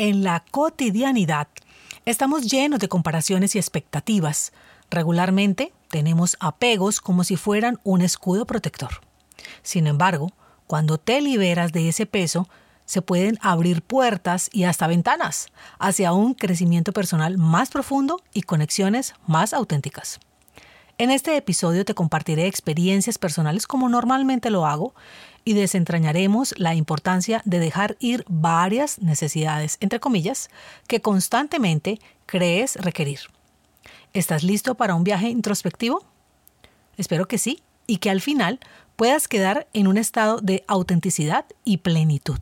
En la cotidianidad estamos llenos de comparaciones y expectativas. Regularmente tenemos apegos como si fueran un escudo protector. Sin embargo, cuando te liberas de ese peso, se pueden abrir puertas y hasta ventanas hacia un crecimiento personal más profundo y conexiones más auténticas. En este episodio te compartiré experiencias personales como normalmente lo hago y desentrañaremos la importancia de dejar ir varias necesidades, entre comillas, que constantemente crees requerir. ¿Estás listo para un viaje introspectivo? Espero que sí y que al final puedas quedar en un estado de autenticidad y plenitud.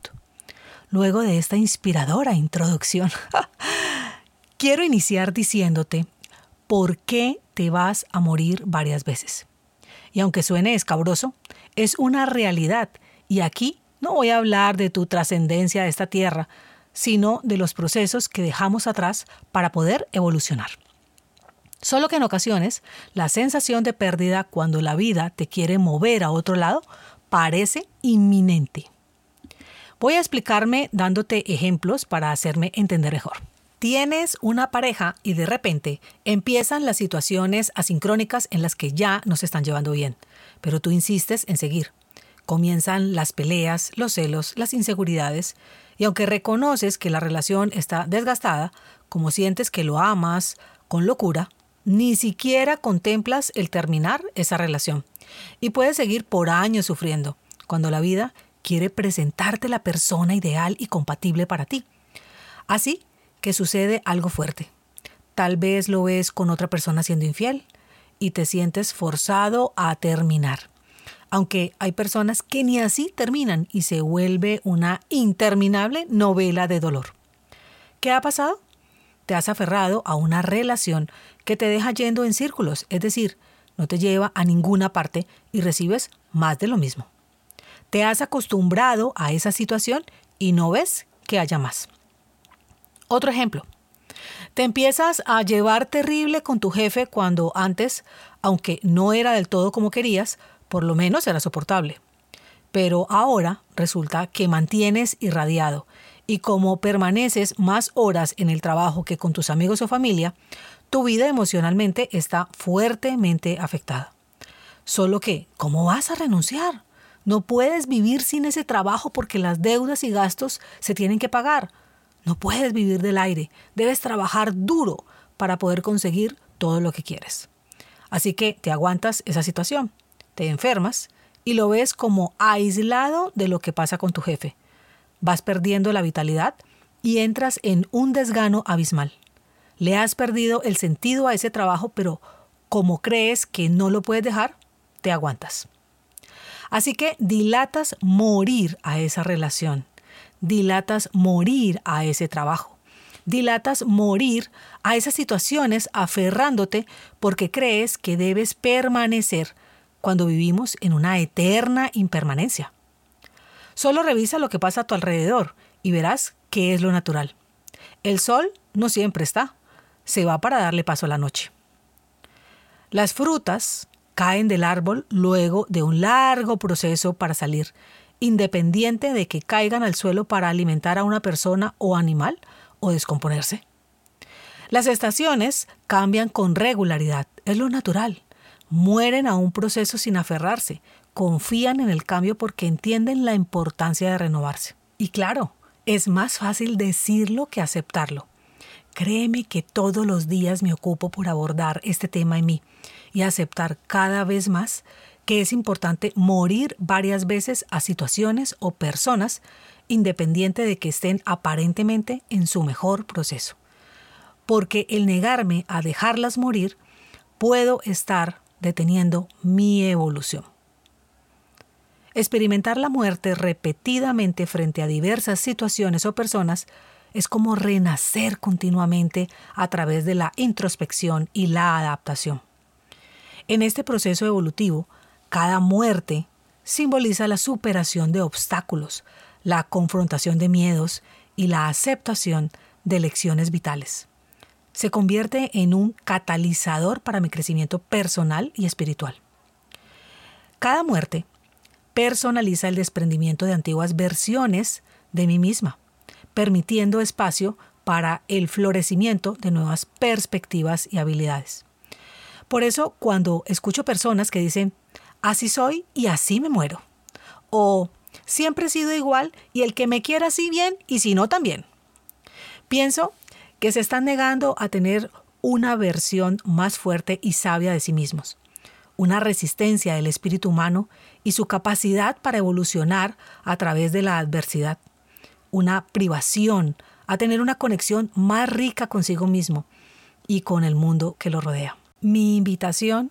Luego de esta inspiradora introducción, quiero iniciar diciéndote por qué te vas a morir varias veces. Y aunque suene escabroso, es una realidad y aquí no voy a hablar de tu trascendencia a esta tierra, sino de los procesos que dejamos atrás para poder evolucionar. Solo que en ocasiones la sensación de pérdida cuando la vida te quiere mover a otro lado parece inminente. Voy a explicarme dándote ejemplos para hacerme entender mejor. Tienes una pareja y de repente empiezan las situaciones asincrónicas en las que ya no se están llevando bien, pero tú insistes en seguir. Comienzan las peleas, los celos, las inseguridades, y aunque reconoces que la relación está desgastada, como sientes que lo amas con locura, ni siquiera contemplas el terminar esa relación. Y puedes seguir por años sufriendo, cuando la vida quiere presentarte la persona ideal y compatible para ti. Así que sucede algo fuerte. Tal vez lo ves con otra persona siendo infiel y te sientes forzado a terminar. Aunque hay personas que ni así terminan y se vuelve una interminable novela de dolor. ¿Qué ha pasado? Te has aferrado a una relación que te deja yendo en círculos, es decir, no te lleva a ninguna parte y recibes más de lo mismo. Te has acostumbrado a esa situación y no ves que haya más. Otro ejemplo. Te empiezas a llevar terrible con tu jefe cuando antes, aunque no era del todo como querías, por lo menos era soportable. Pero ahora resulta que mantienes irradiado y como permaneces más horas en el trabajo que con tus amigos o familia, tu vida emocionalmente está fuertemente afectada. Solo que, ¿cómo vas a renunciar? No puedes vivir sin ese trabajo porque las deudas y gastos se tienen que pagar. No puedes vivir del aire, debes trabajar duro para poder conseguir todo lo que quieres. Así que te aguantas esa situación, te enfermas y lo ves como aislado de lo que pasa con tu jefe. Vas perdiendo la vitalidad y entras en un desgano abismal. Le has perdido el sentido a ese trabajo, pero como crees que no lo puedes dejar, te aguantas. Así que dilatas morir a esa relación dilatas morir a ese trabajo. Dilatas morir a esas situaciones aferrándote porque crees que debes permanecer cuando vivimos en una eterna impermanencia. Solo revisa lo que pasa a tu alrededor y verás qué es lo natural. El sol no siempre está, se va para darle paso a la noche. Las frutas caen del árbol luego de un largo proceso para salir independiente de que caigan al suelo para alimentar a una persona o animal o descomponerse. Las estaciones cambian con regularidad, es lo natural. Mueren a un proceso sin aferrarse, confían en el cambio porque entienden la importancia de renovarse. Y claro, es más fácil decirlo que aceptarlo. Créeme que todos los días me ocupo por abordar este tema en mí y aceptar cada vez más que es importante morir varias veces a situaciones o personas independiente de que estén aparentemente en su mejor proceso. Porque el negarme a dejarlas morir, puedo estar deteniendo mi evolución. Experimentar la muerte repetidamente frente a diversas situaciones o personas es como renacer continuamente a través de la introspección y la adaptación. En este proceso evolutivo, cada muerte simboliza la superación de obstáculos, la confrontación de miedos y la aceptación de lecciones vitales. Se convierte en un catalizador para mi crecimiento personal y espiritual. Cada muerte personaliza el desprendimiento de antiguas versiones de mí misma, permitiendo espacio para el florecimiento de nuevas perspectivas y habilidades. Por eso, cuando escucho personas que dicen, así soy y así me muero, o siempre he sido igual y el que me quiera así bien y si no también, pienso que se están negando a tener una versión más fuerte y sabia de sí mismos, una resistencia del espíritu humano y su capacidad para evolucionar a través de la adversidad, una privación a tener una conexión más rica consigo mismo y con el mundo que lo rodea. Mi invitación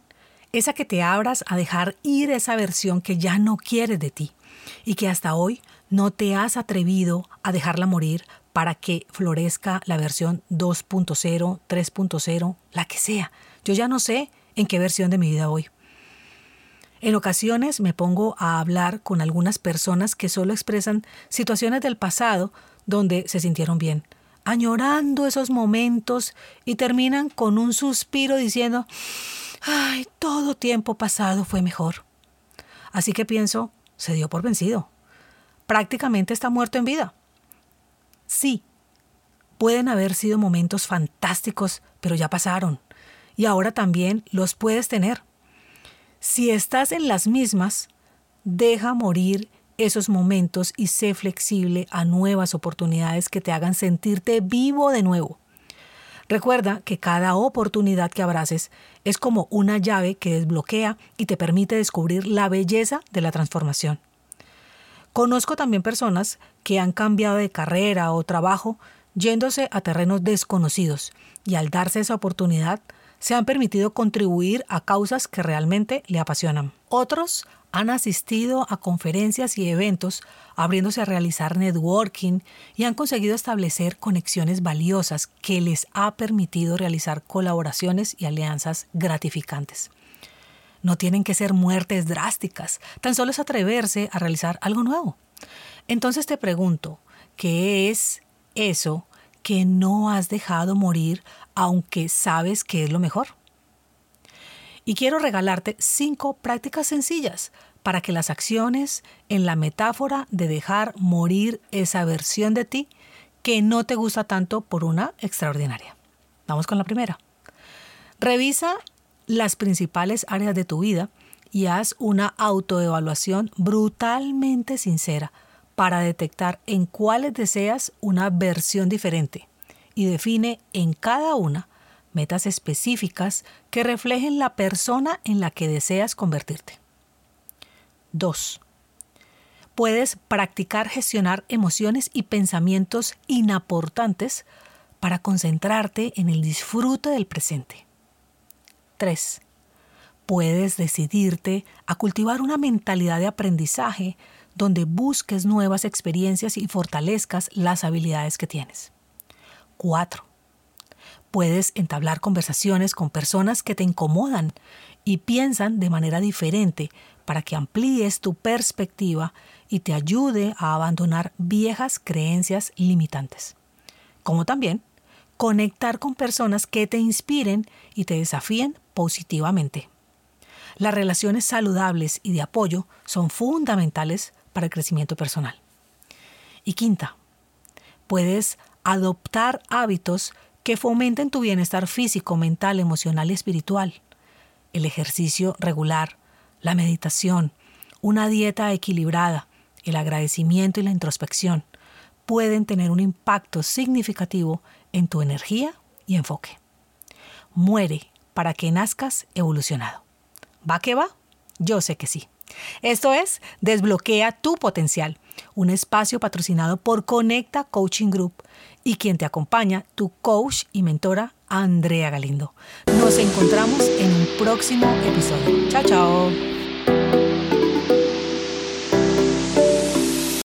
es a que te abras a dejar ir esa versión que ya no quieres de ti y que hasta hoy no te has atrevido a dejarla morir para que florezca la versión 2.0, 3.0, la que sea. Yo ya no sé en qué versión de mi vida voy. En ocasiones me pongo a hablar con algunas personas que solo expresan situaciones del pasado donde se sintieron bien, añorando esos momentos y terminan con un suspiro diciendo, ay, todo tiempo pasado fue mejor. Así que pienso, se dio por vencido. Prácticamente está muerto en vida. Sí, pueden haber sido momentos fantásticos, pero ya pasaron. Y ahora también los puedes tener. Si estás en las mismas, deja morir esos momentos y sé flexible a nuevas oportunidades que te hagan sentirte vivo de nuevo. Recuerda que cada oportunidad que abraces es como una llave que desbloquea y te permite descubrir la belleza de la transformación. Conozco también personas que han cambiado de carrera o trabajo yéndose a terrenos desconocidos y al darse esa oportunidad se han permitido contribuir a causas que realmente le apasionan. Otros han asistido a conferencias y eventos abriéndose a realizar networking y han conseguido establecer conexiones valiosas que les ha permitido realizar colaboraciones y alianzas gratificantes. No tienen que ser muertes drásticas, tan solo es atreverse a realizar algo nuevo. Entonces te pregunto, ¿qué es eso que no has dejado morir aunque sabes que es lo mejor? Y quiero regalarte cinco prácticas sencillas para que las acciones en la metáfora de dejar morir esa versión de ti que no te gusta tanto por una extraordinaria. Vamos con la primera. Revisa las principales áreas de tu vida y haz una autoevaluación brutalmente sincera para detectar en cuáles deseas una versión diferente y define en cada una metas específicas que reflejen la persona en la que deseas convertirte. 2. Puedes practicar gestionar emociones y pensamientos inaportantes para concentrarte en el disfrute del presente. 3. Puedes decidirte a cultivar una mentalidad de aprendizaje donde busques nuevas experiencias y fortalezcas las habilidades que tienes. 4. Puedes entablar conversaciones con personas que te incomodan y piensan de manera diferente para que amplíes tu perspectiva y te ayude a abandonar viejas creencias limitantes. Como también conectar con personas que te inspiren y te desafíen positivamente. Las relaciones saludables y de apoyo son fundamentales para el crecimiento personal. Y quinta, puedes adoptar hábitos que fomenten tu bienestar físico, mental, emocional y espiritual. El ejercicio regular, la meditación, una dieta equilibrada, el agradecimiento y la introspección pueden tener un impacto significativo en tu energía y enfoque. Muere para que nazcas evolucionado. ¿Va que va? Yo sé que sí. Esto es Desbloquea tu potencial, un espacio patrocinado por Conecta Coaching Group y quien te acompaña, tu coach y mentora, Andrea Galindo. Nos encontramos en un próximo episodio. Chao, chao.